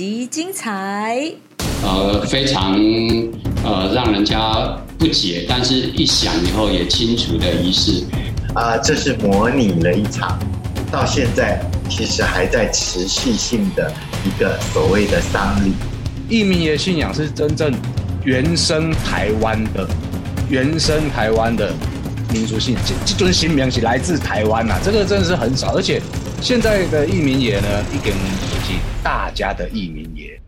本集精彩。呃，非常呃让人家不解，但是一想以后也清楚的仪式。啊、这是模拟了一场，到现在其实还在持续性的一个所谓的丧礼。义民爷信仰是真正原生台湾的、原生台湾的民族信仰，这这尊新名是来自台湾呐、这个真的是很少，而且现在的义民爷呢，一点是大家的义民爷。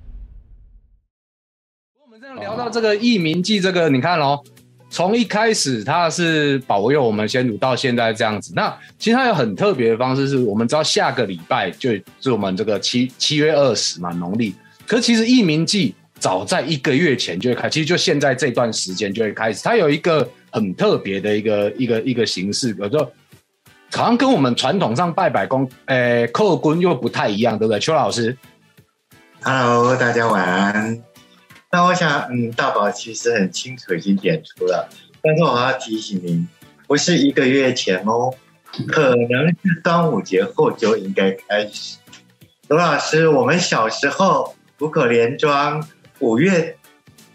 我们这样聊到这个义民记，这个你看哦，从一开始它是保佑我们先祖到现在这样子，那其实它有很特别的方式，是我们知道下个礼拜就是我们这个七七月二十嘛，农历。可是其实义民记早在一个月前就会开，其实就现在这段时间就会开始。它有一个很特别的一个一个一个形式，有时候好像跟我们传统上拜拜公，诶、叩棍又不太一样，对不对？邱老师，Hello，大家晚安。那我想，嗯，大宝其实很清楚已经点出了，但是我要提醒您，不是一个月前哦，可能是端午节后就应该开始。罗老师，我们小时候虎口连庄五月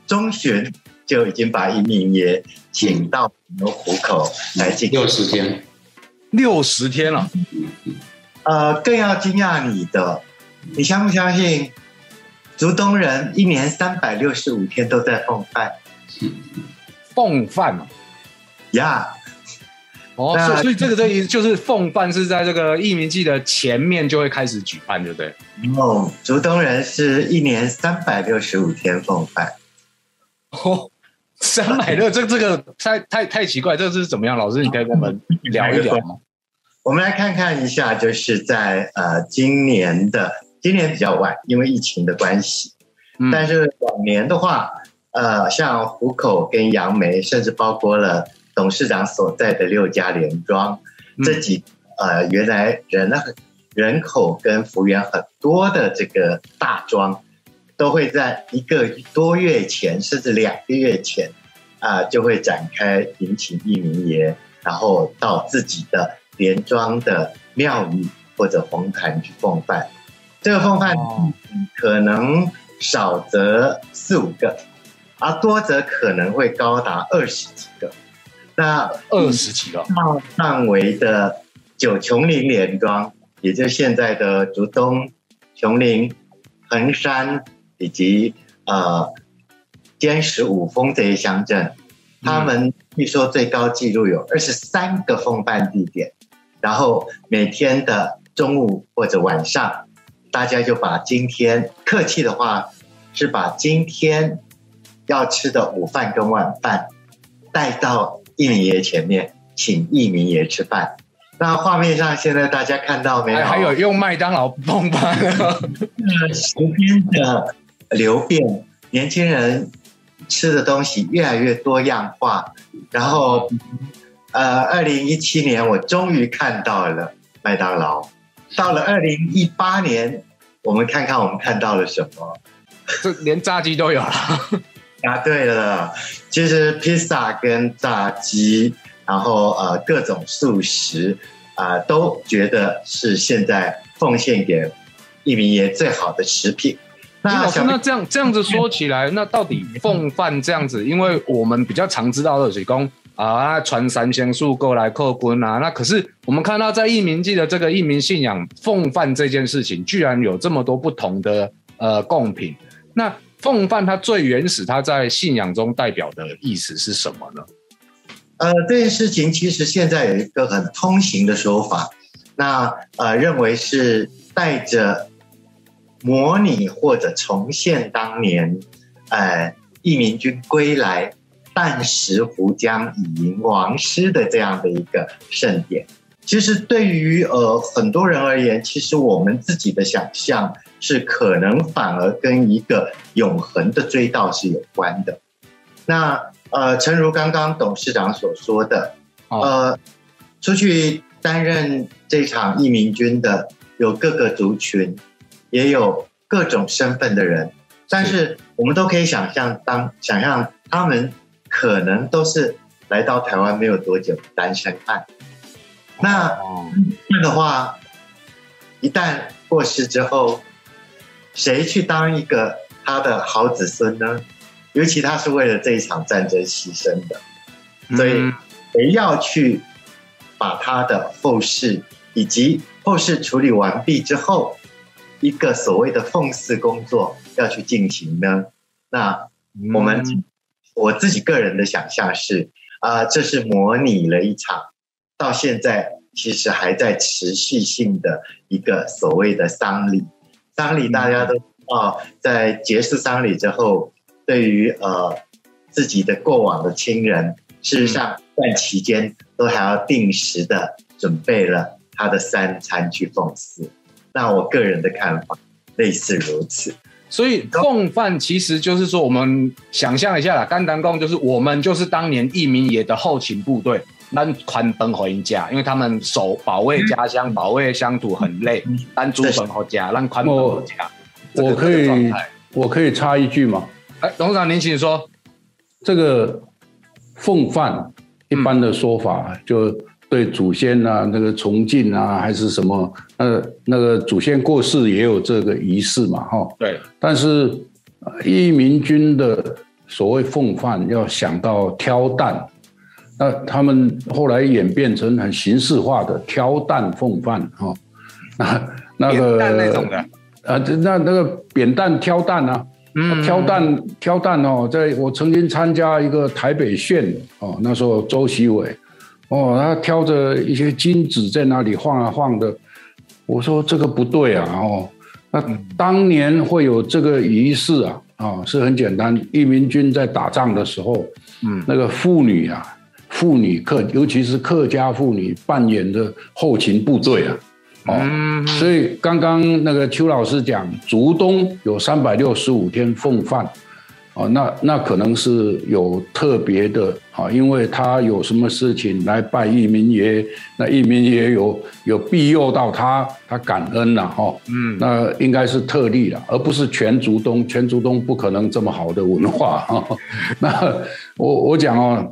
中旬就已经把移民爷请到我们虎口来进行六十天，六十天了，呃，更要惊讶你的，你相不相信？竹东人一年三百六十五天都在奉饭奉饭嘛。呀哦，那所以所以这个这个意思就是奉饭是在这个义民祭的前面就会开始举办，对不对？哦，竹东人是一年三百六十五天奉饭。哦，三百六，这这个太太太奇怪，这是怎么样？老师，你可以跟我们聊一聊吗？我们来看看一下，就是在呃今年的今年比较晚，因为疫情的关系，嗯。但是往年的话，呃，像虎口跟杨梅，甚至包括了董事长所在的六家连庄，嗯。这几呃原来人很人口跟幅员很多的这个大庄，都会在一个多月前，甚至两个月前，啊、就会展开迎请一名爷，然后到自己的联庄的庙宇或者红坛去奉拜。这个奉饭哦可能少则四五个，而多则可能会高达二十几个。那二十几个，大范围的九琼林连庄，也就是现在的竹东、琼林、横山以及呃坚石、五峰这些乡镇，他们据说最高纪录有二十三个奉办地点，然后每天的中午或者晚上，大家就把今天客气的话是把今天要吃的午饭跟晚饭带到义民爷前面，请义民爷吃饭。那画面上现在大家看到没有？还还有用麦当劳奉饭的，时间的流变，年轻人吃的东西越来越多样化。然后，呃，二零一七年我终于看到了麦当劳。到了二零一八年，我们看看我们看到了什么？这连炸鸡都有了。答对了，其实披萨跟炸鸡，然后呃各种素食啊、都觉得是现在奉献给一名爷最好的食品。那老师，那这样这样子说起来，那到底奉饭这样子，因为我们比较常知道的是讲啊，传三仙树过来叩棍啊，那可是我们看到在义民记的这个义民信仰奉饭这件事情，居然有这么多不同的呃贡品。那奉饭它最原始，它在信仰中代表的意思是什么呢？呃，这件事情其实现在有一个很通行的说法，那呃认为是带着模拟或者重现当年，呃义民军归来旦食湖江以迎王师的这样的一个盛典。其实对于呃很多人而言，其实我们自己的想象是可能反而跟一个永恒的追悼是有关的。那呃，诚如刚刚董事长所说的，哦呃，出去担任这场义民军的有各个族群，也有各种身份的人，但是我们都可以想象当想象他们可能都是来到台湾没有多久的单身汉。那哦这样的话，一旦过世之后，谁去当一个他的好子孙呢？尤其他是为了这一场战争牺牲的，所以嗯谁要去把他的后事以及后事处理完毕之后，一个所谓的奉祀工作要去进行呢？那我们、嗯我自己个人的想象是，啊、这是模拟了一场到现在其实还在持续性的一个所谓的丧礼。丧礼大家都知道，在结束丧礼之后，对于呃自己的过往的亲人，事实上这段期间都还要定时的准备了他的三餐去奉祀。那我个人的看法类似如此。所以共犯其实就是说，我们想象一下啦，甘丹贡就是我们就是当年一民野的后勤部队，咱宽奔回家，因为他们守保卫家乡、保卫乡土很累，单猪本回家，让宽奔回家。我可以我可以插一句吗？哎，董事长您请说。这个奉饭一般的说法，就对祖先啊，那个崇敬啊，还是什么，呃，那个祖先过世也有这个仪式嘛，哈。对，但是呃义民军的所谓奉饭，要想到挑担，那他们后来演变成很形式化的挑担奉饭，哈。那那个扁担那种的，啊，这那那个扁担挑担啊，嗯挑担挑担哦，在我曾经参加一个台北县的哦，那时候周习伟哦，他挑着一些金子在那里晃啊晃的，我说这个不对啊哦，那当年会有这个仪式啊啊、是很简单，义民军在打仗的时候，嗯。那个妇女啊，妇女客，尤其是客家妇女扮演的后勤部队啊。哦，嗯。所以刚刚那个邱老师讲，竹东有三百六十五天奉饭，哦，那那可能是有特别的啊，因为他有什么事情来拜义民爷，那义民爷有有庇佑到他，他感恩了哈，嗯那应该是特例了，而不是全竹东，全竹东不可能这么好的文化哈。那我我讲哦，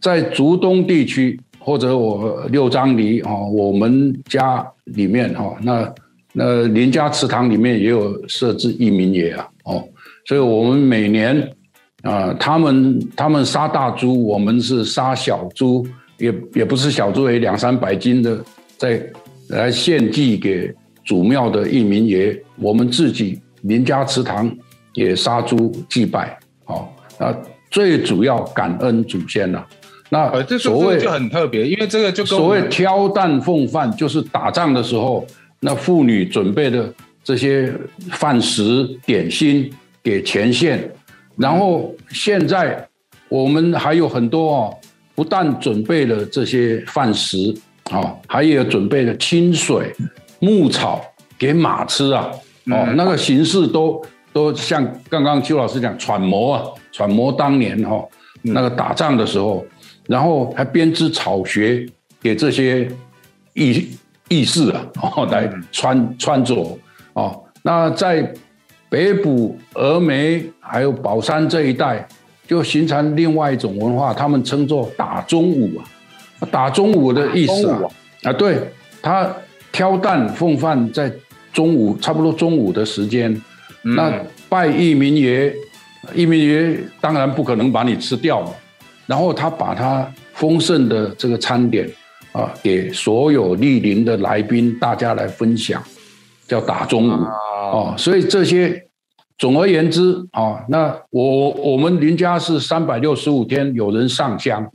在竹东地区或者我六张犁哦，我们家里面哈，那那林家祠堂里面也有设置义民爷啊哦，所以我们每年啊、他们他们杀大猪，我们是杀小猪，也也不是小猪，也两三百斤的，在来献祭给祖庙的义民爷，我们自己林家祠堂也杀猪祭拜，哦，啊最主要感恩祖先了、那呃，这所谓就很特别，因为这个就所谓挑担奉饭，就是打仗的时候，那妇女准备的这些饭食点心给前线，然后现在我们还有很多哦，不但准备了这些饭食哦，还有准备了清水、牧草给马吃啊，哦，嗯。那个形式都都像刚刚邱老师讲揣摩啊，揣摩当年哈、哦、那个打仗的时候，然后还编织草鞋给这些义义士啊，哦来穿穿着哦。那在北部峨眉还有宝山这一带，就形成另外一种文化，他们称作打中午啊。打中午的意思啊啊，对他挑担奉饭在中午差不多中午的时间，那拜一民爷，一民爷当然不可能把你吃掉嘛，然后他把他丰盛的这个餐点啊，给所有莅临的来宾，大家来分享，叫打中午哦。所以这些，总而言之啊，那我我们林家是三百六十五天有人上香，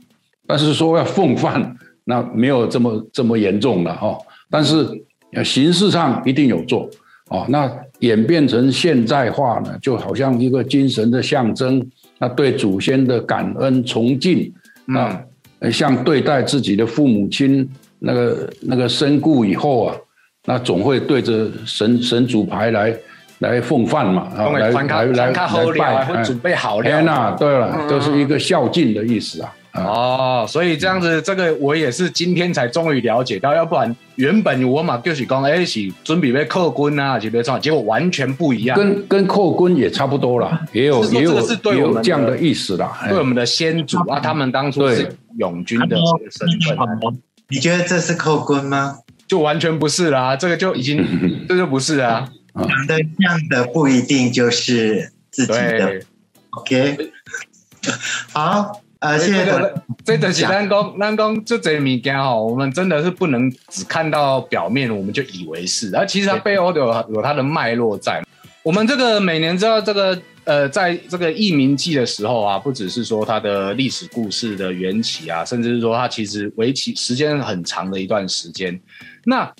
但是说要奉饭，那没有这么这么严重了哈。但是呃形式上一定有做哦。那演变成现代化呢，就好像一个精神的象征，那对祖先的感恩崇敬，那呃像对待自己的父母亲那个那个身故以后啊，那总会对着神神主牌来来奉饭嘛，啊，来来会哎准备好天料。呐，对了，都是一个孝敬的意思啊。啊，哦，所以这样子，这个我也是今天才终于了解到，要不然原本我嘛就是讲，哎，是准备被扣军啊，是要创，结果完全不一样。跟跟寇 quân 也差不多啦，也有也有有这样的意思啦。哎对我们的先祖啊，他们当初是对永军的这个身份，你觉得这是扣 quân 吗？就完全不是啦，这个就已经 这就不是啊。长得像的不一定就是自己的，，OK。好，呃，谢谢这董个这的是咱讲咱讲这这物件哈，我们真的是不能只看到表面，我们就以为是，而其实它背后有有它的脉络在。我们这个每年知道这个呃，在这个义民记的时候啊，不只是说它的历史故事的缘起啊，甚至是说它其实为期时间很长的一段时间。那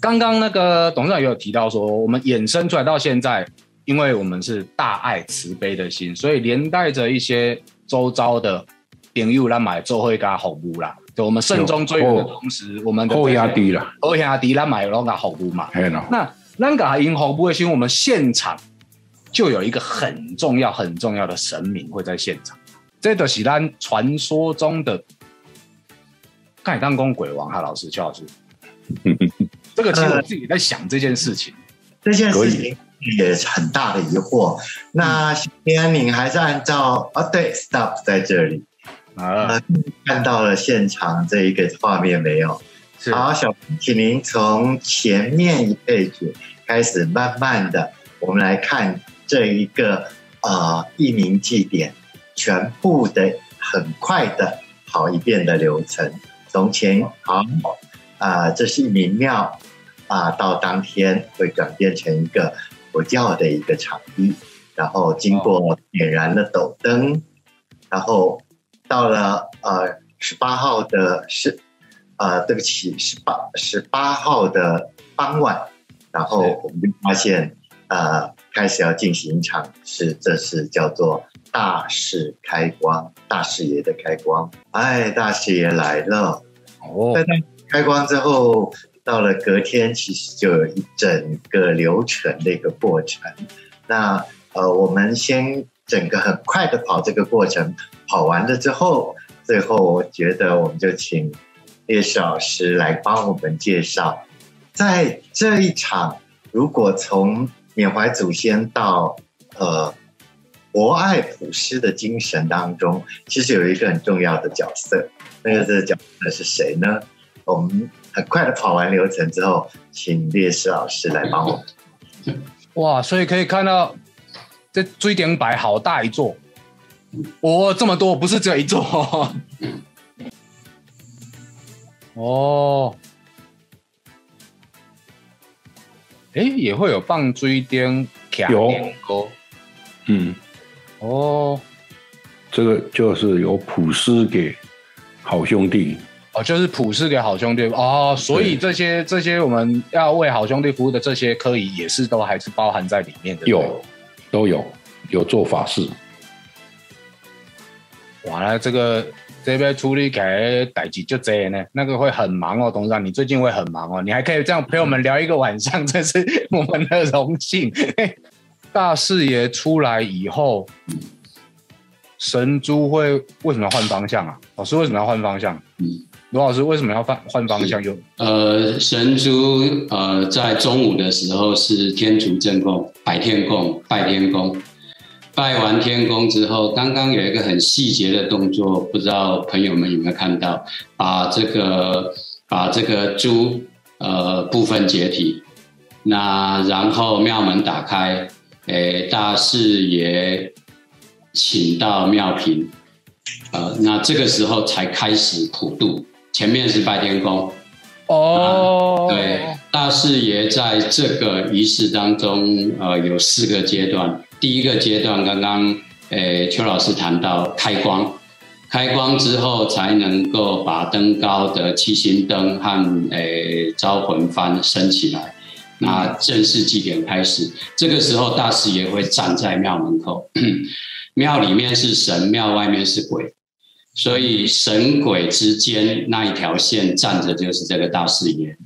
刚刚那个董事长也有提到说，我们衍生出来到现在，因为我们是大爱慈悲的心，所以连带着一些周遭的朋友来买做会给他服务啦。就我们慎重追远的同时，我们的后压低了，后压低来买拢给服务嘛。那咱给他赢服务的心，我们现场就有一个很重要、很重要的神明会在现场，这个是咱传说中的盖当公鬼王哈老师、邱老师。这个其实我自己在想这件事情。这件事情也是很大的疑惑。那今天您还是按照啊，对，stop 在这里，啊，呃，看到了现场这一个画面没有？好，小平，请您从前面一配曲开始，慢慢的，我们来看这一个呃一名祭典全部的很快的跑一遍的流程。从前好。啊、这是一名庙啊、到当天会转变成一个佛教的一个场地，然后经过点燃了斗灯，然后到了呃十八号的是呃对不起十八十八号的傍晚，然后我们就发现呃开始要进行一场是这是叫做大事开光，大士爷的开光，哎，大士爷来了。哦在，开光之后，到了隔天，其实就有一整个流程的一个过程。那呃，我们先整个很快的跑这个过程，跑完了之后，最后我觉得我们就请烈士老师来帮我们介绍，在这一场，如果从缅怀祖先到呃博爱普施的精神当中，其实有一个很重要的角色。那个这个角色是谁呢？我们很快的跑完流程之后，请烈士老师来帮我们。哇，所以可以看到这追点摆好大一座，哦，这么多，不是只有一座。哦，哎，也会有放追点卡有。嗯，哦。这个就是有普施给好兄弟，哦，就是普世给好兄弟。哦，所以这些这些我们要为好兄弟服务的这些科仪也是都还是包含在里面的。有都有有做法事，哇，那这个这边处理起来代志就这呢，那个会很忙哦，董事长，你最近会很忙哦，你还可以这样陪我们聊一个晚上，这是我们的荣幸。大四爷出来以后，神珠会为什么要换方向啊？老师为什么要换方向？嗯罗老师为什么要换换方向？有呃，神珠呃，在中午的时候是天主正供、白天供、拜天公。拜完天公之后，刚刚有一个很细节的动作，不知道朋友们有没有看到？把这个把这个猪呃部分解体，那然后庙门打开，诶，大士爷请到庙坪，呃，那这个时候才开始普渡，前面是拜天公，哦，对，大士爷在这个仪式当中，呃，有四个阶段。第一个阶段，刚刚诶邱老师谈到开光，开光之后才能够把登高的七星灯和诶招魂幡升起来。那正式祭典开始，这个时候大师爷会站在庙门口，庙里面是神，庙外面是鬼，所以神鬼之间那一条线站着就是这个大师爷。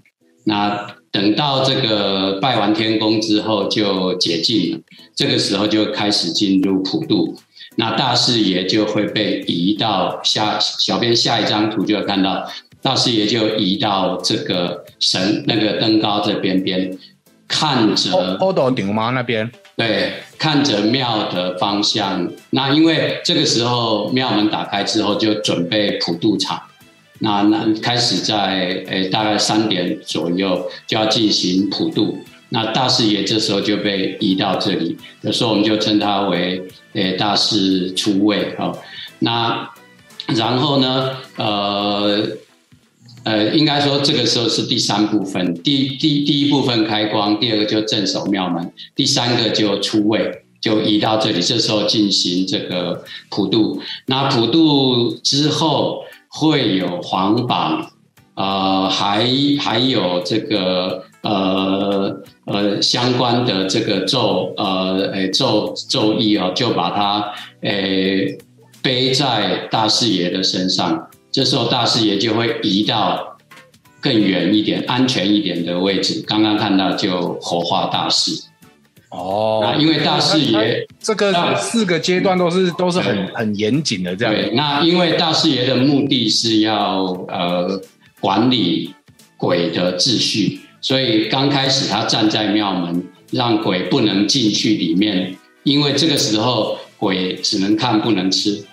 那等到这个拜完天公之后就解禁了，这个时候就开始进入普渡。那大士爷就会被移到下，小编下一张图就会看到，大士爷就移到这个神那个登高这边边，看着欧斗顶吗？那边对，看着庙的方向。那因为这个时候庙门打开之后，就准备普渡场。那那开始在诶大概三点左右就要进行普渡。那大士爷这时候就被移到这里，有时候我们就称他为诶大士出位哦。那然后呢，呃呃，应该说这个时候是第三部分，第第第一部分开光，第二个就镇守庙门，第三个就出位，就移到这里，这时候进行这个普渡。那普渡之后会有黄榜，呃，还还有这个呃呃相关的这个咒呃诶咒咒义哦，就把它诶背在大士爷的身上。这时候大士爷就会移到更远一点、安全一点的位置。刚刚看到就火化大士。哦那因为大士爷这个四个阶段都是都是很很严谨的这样。对，那因为大士爷的目的是要呃管理鬼的秩序，所以刚开始他站在庙门，让鬼不能进去里面，因为这个时候鬼只能看不能吃。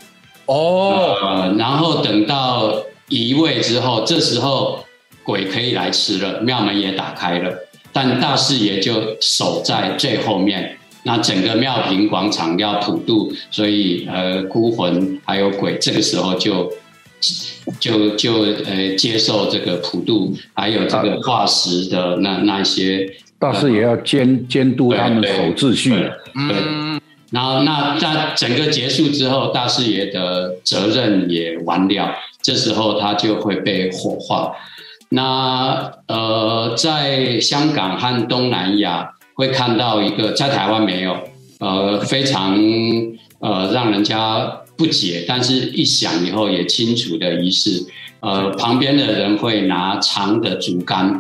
哦，呃，然后等到移位之后，这时候鬼可以来吃了，庙门也打开了，但大士爷就守在最后面。那整个庙坪广场要普渡，所以呃，孤魂还有鬼这个时候就就就呃接受这个普渡，还有这个化石的那那些大士也要监监督他们守秩序。对，嗯，然后那在整个结束之后，大士爷的责任也完了，这时候他就会被火化。那呃，在香港和东南亚会看到一个，在台湾没有，呃，非常呃让人家不解，但是一想以后也清楚的仪式。呃，旁边的人会拿长的竹竿，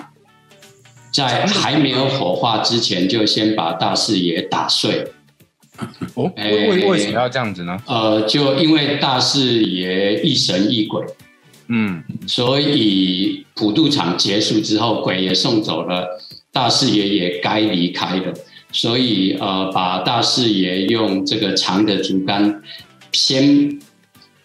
在还没有火化之前，就先把大士爷打碎。哦，为为为什么要这样子呢？呃，就因为大士爷一神一鬼，嗯，所以普渡场结束之后，鬼也送走了，大士爷也该离开了，所以呃，把大士爷用这个长的竹竿先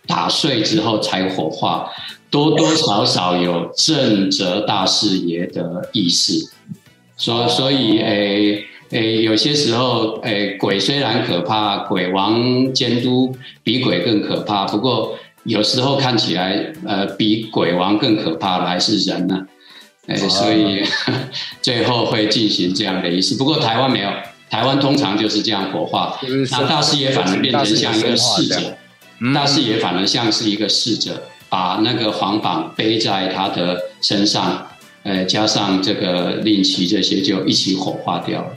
打碎之后才火化，多多少少有正责大士爷的意思，所所以诶。诶，有些时候，诶，鬼虽然可怕，鬼王监督比鬼更可怕。不过有时候看起来，呃，比鬼王更可怕的还是人呢、诶，所以 最后会进行这样的仪式。不过台湾没有，台湾通常就是这样火化。那大师爷反而变成像一个侍者，嗯大师爷反而像是一个侍者，把那个黄榜背在他的身上，呃，加上这个令旗这些，就一起火化掉了。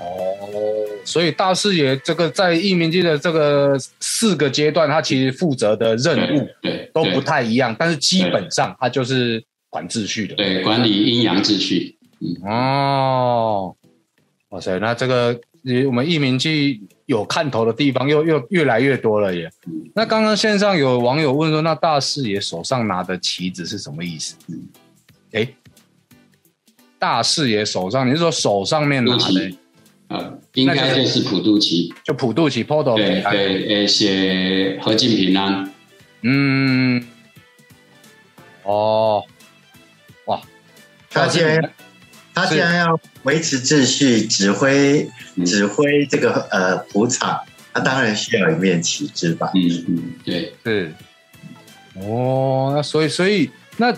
哦，所以大士爷这个在义民记的这个四个阶段，他其实负责的任务对，都不太一样，但是基本上他就是管秩序的。对管理阴阳秩序。哦，哇塞，那这个呃我们义民记有看头的地方又又越来越多了耶。那刚刚线上有网友问说，那大士爷手上拿的旗子是什么意思？哎，大士爷手上，你是说手上面拿的呃，应该就是普渡旗。就普渡旗 PODO 对对，呃，写和敬平安。嗯，哦，哇，他既然他既然要维持秩序、指挥嗯指挥这个呃普场，他当然需要一面旗帜吧？嗯嗯，对，是，哦，那所以所以那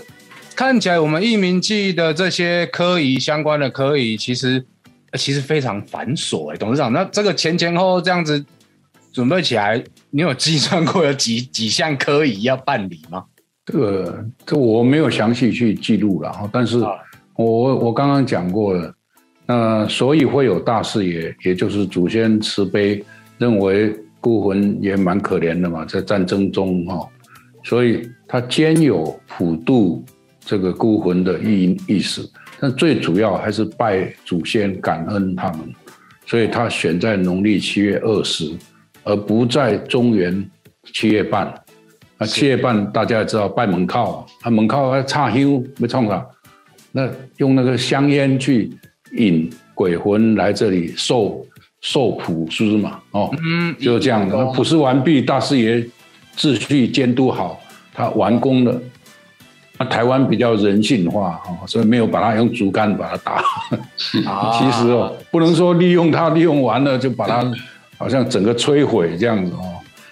看起来我们一民记的这些科仪相关的科仪，其实呃其实非常繁琐哎，董事长，那这个前前后后这样子准备起来，你有计算过有几几项科仪要办理吗？这个这我没有详细去记录了哈，但是啊我我刚刚讲过了，那所以会有大事也，也就是祖先慈悲，认为孤魂也蛮可怜的嘛，在战争中哈，所以他兼有普渡这个孤魂的意意思，但最主要还是拜祖先感恩他们，所以他选在农历七月二十，而不在中原七月半。啊，七月半大家也知道拜门靠，啊门靠还插香没冲啥？那用那个香烟去引鬼魂来这里受受普施嘛，哦，嗯，就这样的。那普施完毕，大师爷秩序监督好，他完工了，那台湾比较人性化哦，所以没有把它用竹竿把它打。啊 其实哦，不能说利用它利用完了就把它好像整个摧毁这样子哦。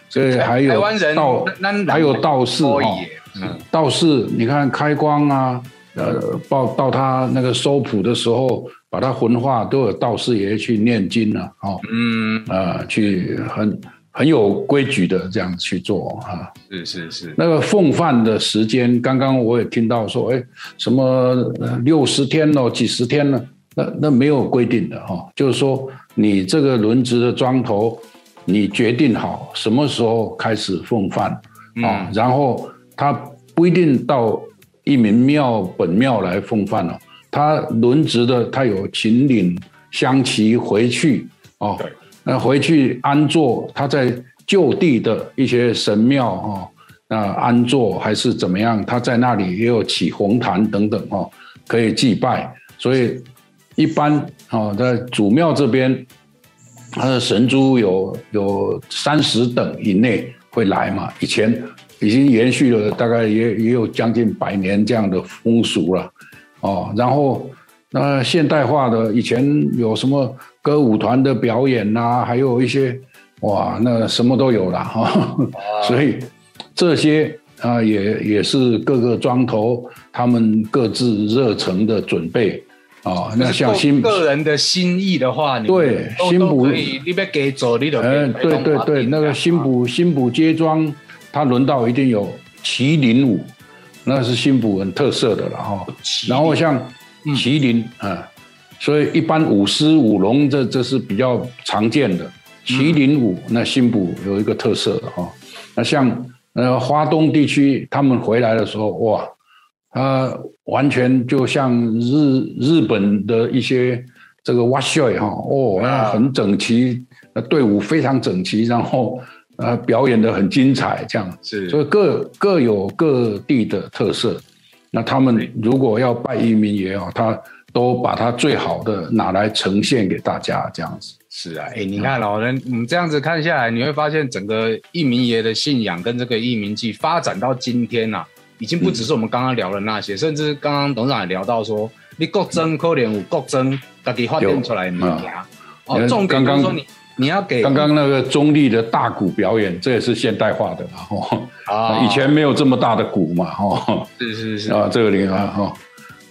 所以还有道还有道士可以哦，嗯，道士，你看开光啊，呃，到到他那个收谱的时候，把他魂化，都有道士爷去念经啊，哦，嗯，呃，去很很有规矩的这样去做啊。是是是，那个奉饭的时间，刚刚我也听到说，哎，什么六十天了，几十天呢，那那没有规定的哈、哦，就是说你这个轮值的庄头，你决定好什么时候开始奉饭啊、嗯。然后他不一定到一民庙本庙来奉饭了、他轮值的他有秦岭香旗回去哦。对，那回去安坐，他在就地的一些神庙哦，那安坐还是怎么样？他在那里也有起红坛等等哦，可以祭拜。所以一般哦，在祖庙这边，他的神珠有有三十等以内会来嘛。以前已经延续了大概也也有将近百年这样的风俗了哦。然后那现代化的以前有什么歌舞团的表演呐、还有一些哇，那什么都有了哈。所以这些啊，也也是各个庄头他们各自热诚的准备啊。那像新个人的心意的话，你对都新补你别给走，你都嗯，对对对，那个新补新补街庄，他轮到一定有麒麟舞，那是新补很特色的了哈。然后像麒麟啊、所以一般舞狮舞龙这这是比较常见的。麒麟舞那新埔有一个特色的哈。那像呃华东地区他们回来的时候，哇，它完全就像日日本的一些这个哇秀哈哦，那很整齐，呃队伍非常整齐，然后呃表演的很精彩，这样，是所以各各有各地的特色。那他们如果要拜移民也好，他都把它最好的拿来呈现给大家，这样子。是啊，哎，你看老人你这样子看下来，你会发现整个义民爷的信仰跟这个义民祭发展到今天呐、已经不只是我们刚刚聊的那些，甚至刚刚董事长也聊到说，你国争可能有国争自己发展出来的物件。哦，嗯重点就是说你你要给刚刚那个中立的大鼓表演，这也是现代化的啦，哦、啊。以前没有这么大的鼓嘛，哈、是是是，啊，这个里啊，哈、那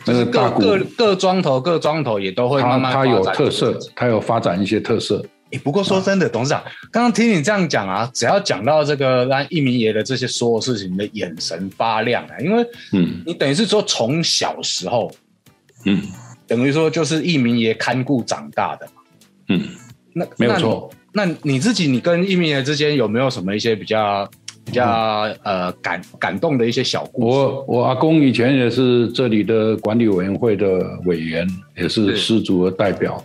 就是各各各庄头各庄头也都会它慢慢它有特色它有发展一些特色。欸不过说真的，董事长，刚刚听你这样讲啊，只要讲到这个让一鸣爷的这些所有事情，你的眼神发亮啊，因为嗯你等于是说从小时候，嗯等于说就是一鸣爷看顾长大的嘛。嗯，那没有错。那你那你自己，你跟一鸣爷之间有没有什么一些比较比较嗯呃感感动的一些小故事？我我阿公以前也是这里的管理委员会的委员，也是是失足的代表。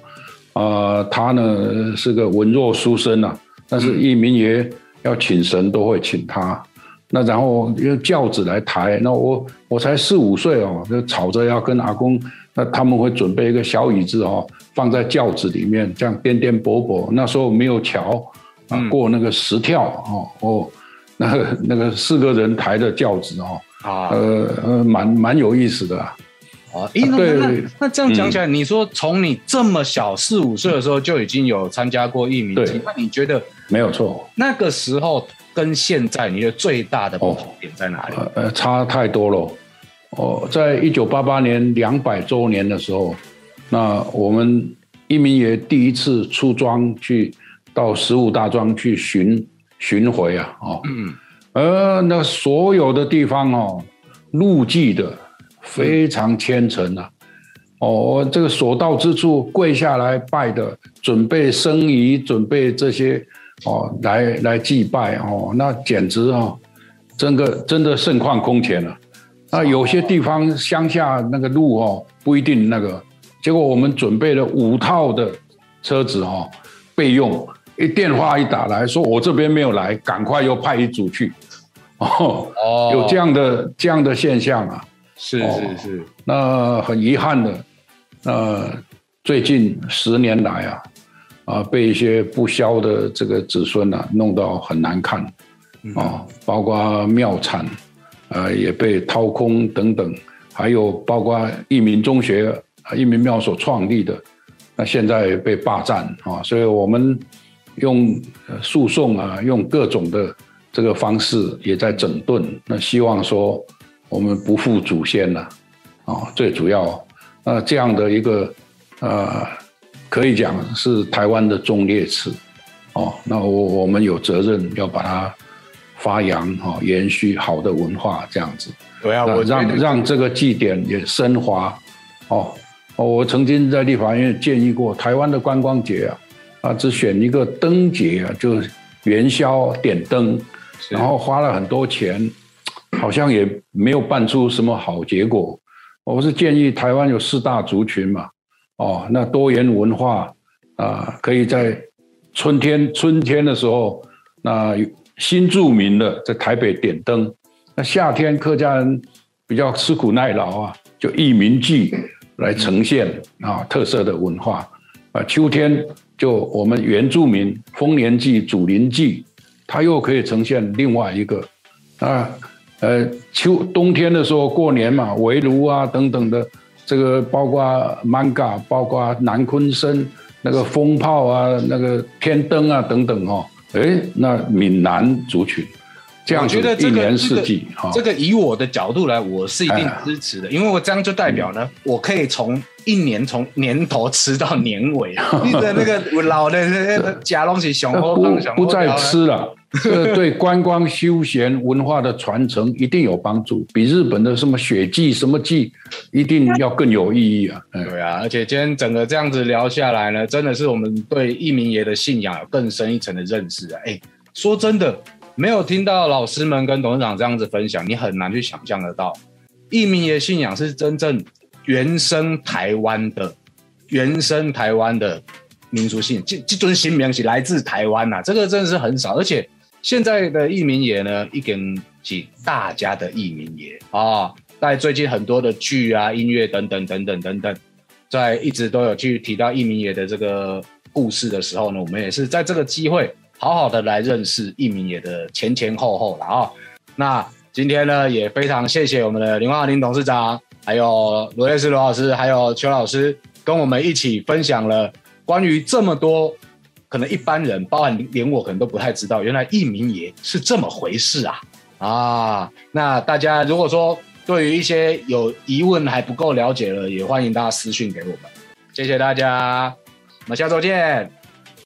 啊、他呢是个文弱书生啊，但是一民爷要请神都会请他。那然后用轿子来抬，那我我才四五岁哦，就吵着要跟阿公，那他们会准备一个小椅子哦，放在轿子里面，这样颠颠簸簸。那时候没有桥啊，嗯过那个石跳哦哦，那个那个四个人抬的轿子哦，啊，呃呃，蛮蛮有意思的、啊。哦，诶，那对那这样讲起来，你说从你这么小四五岁的时候就已经有参加过一名对，那你觉得没有错，那个时候跟现在你的最大的不同点在哪里？呃呃，差太多了。哦，在一九八八年两百周年的时候，那我们一民爷第一次出庄去到十五大庄去巡巡回啊，哦，嗯，呃，那所有的地方哦，路祭的非常虔诚啊。哦，这个所到之处跪下来拜的，准备生仪，准备这些哦，来来祭拜哦，那简直哦，真的真的盛况空前了。那有些地方乡下那个路哦，不一定那个，结果我们准备了五套的车子哦，备用。一电话一打来说我这边没有来，赶快又派一组去。哦，哦有这样的这样的现象啊。是哦是是，那很遗憾的，呃，最近十年来啊，啊，被一些不肖的这个子孙啊弄到很难看，哦，包括庙产呃，也被掏空等等，还有包括益民中学、益民庙所创立的，那现在被霸占啊，所以我们用诉讼啊，用各种的这个方式也在整顿，那希望说我们不负祖先了啊，最主要，那这样的一个呃，可以讲是台湾的忠烈祠哦，那我我们有责任要把它。发扬哈，延续好的文化这样子，对啊，我让让这个祭典也升华哦。哦，我曾经在立法院建议过，台湾的观光节啊，啊，只选一个灯节啊，就元宵点灯，然后花了很多钱，好像也没有办出什么好结果。我是建议台湾有四大族群嘛，哦，那多元文化啊，可以在春天春天的时候那。新著名的在台北点灯，那夏天客家人比较吃苦耐劳啊，就义民祭来呈现啊特色的文化啊。秋天就我们原住民丰年祭、祖灵祭，它又可以呈现另外一个啊呃秋冬天的时候过年嘛，围炉啊等等的，这个包括 manga，包括南昆生那个风炮啊，那个天灯啊等等哦。哎，那闽南族群，这样子一年四季哈，这个以我的角度来，我是一定支持的，因为我这样就代表呢，我可以从一年从年头吃到年尾，你的那个老的那个假东西熊不不再吃了。这对观光休闲文化的传承一定有帮助，比日本的什么雪祭什么祭一定要更有意义啊！对啊，而且今天整个这样子聊下来呢，真的是我们对一明爷的信仰有更深一层的认识啊！哎，说真的，没有听到老师们跟董事长这样子分享，你很难去想象得到，义民爷信仰是真正原生台湾的、原生台湾的民族性，这这尊新名是来自台湾呐，这个真的是很少，而且。现在的义民爷呢，一根是大家的义民爷啊，在最近很多的剧啊、音乐等等等等等等，在一直都有去提到义民爷的这个故事的时候呢，我们也是在这个机会好好的来认识义民爷的前前后后了啊。那今天呢，也非常谢谢我们的林华林董事长，还有罗列斯罗老师，还有邱老师，跟我们一起分享了关于这么多。可能一般人，包含连我，可能都不太知道，原来义民爷是这么回事啊！啊，那大家如果说对于一些有疑问还不够了解了，也欢迎大家私讯给我们。谢谢大家，我们下周见。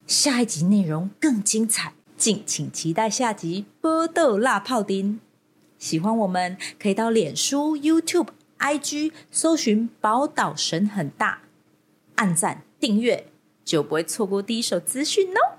下一集内容更精彩，敬请期待下集《波豆辣泡丁》。喜欢我们可以到脸书、YouTube、IG 搜寻“宝岛神很大”，按赞订阅。就不会错过第一手资讯哦。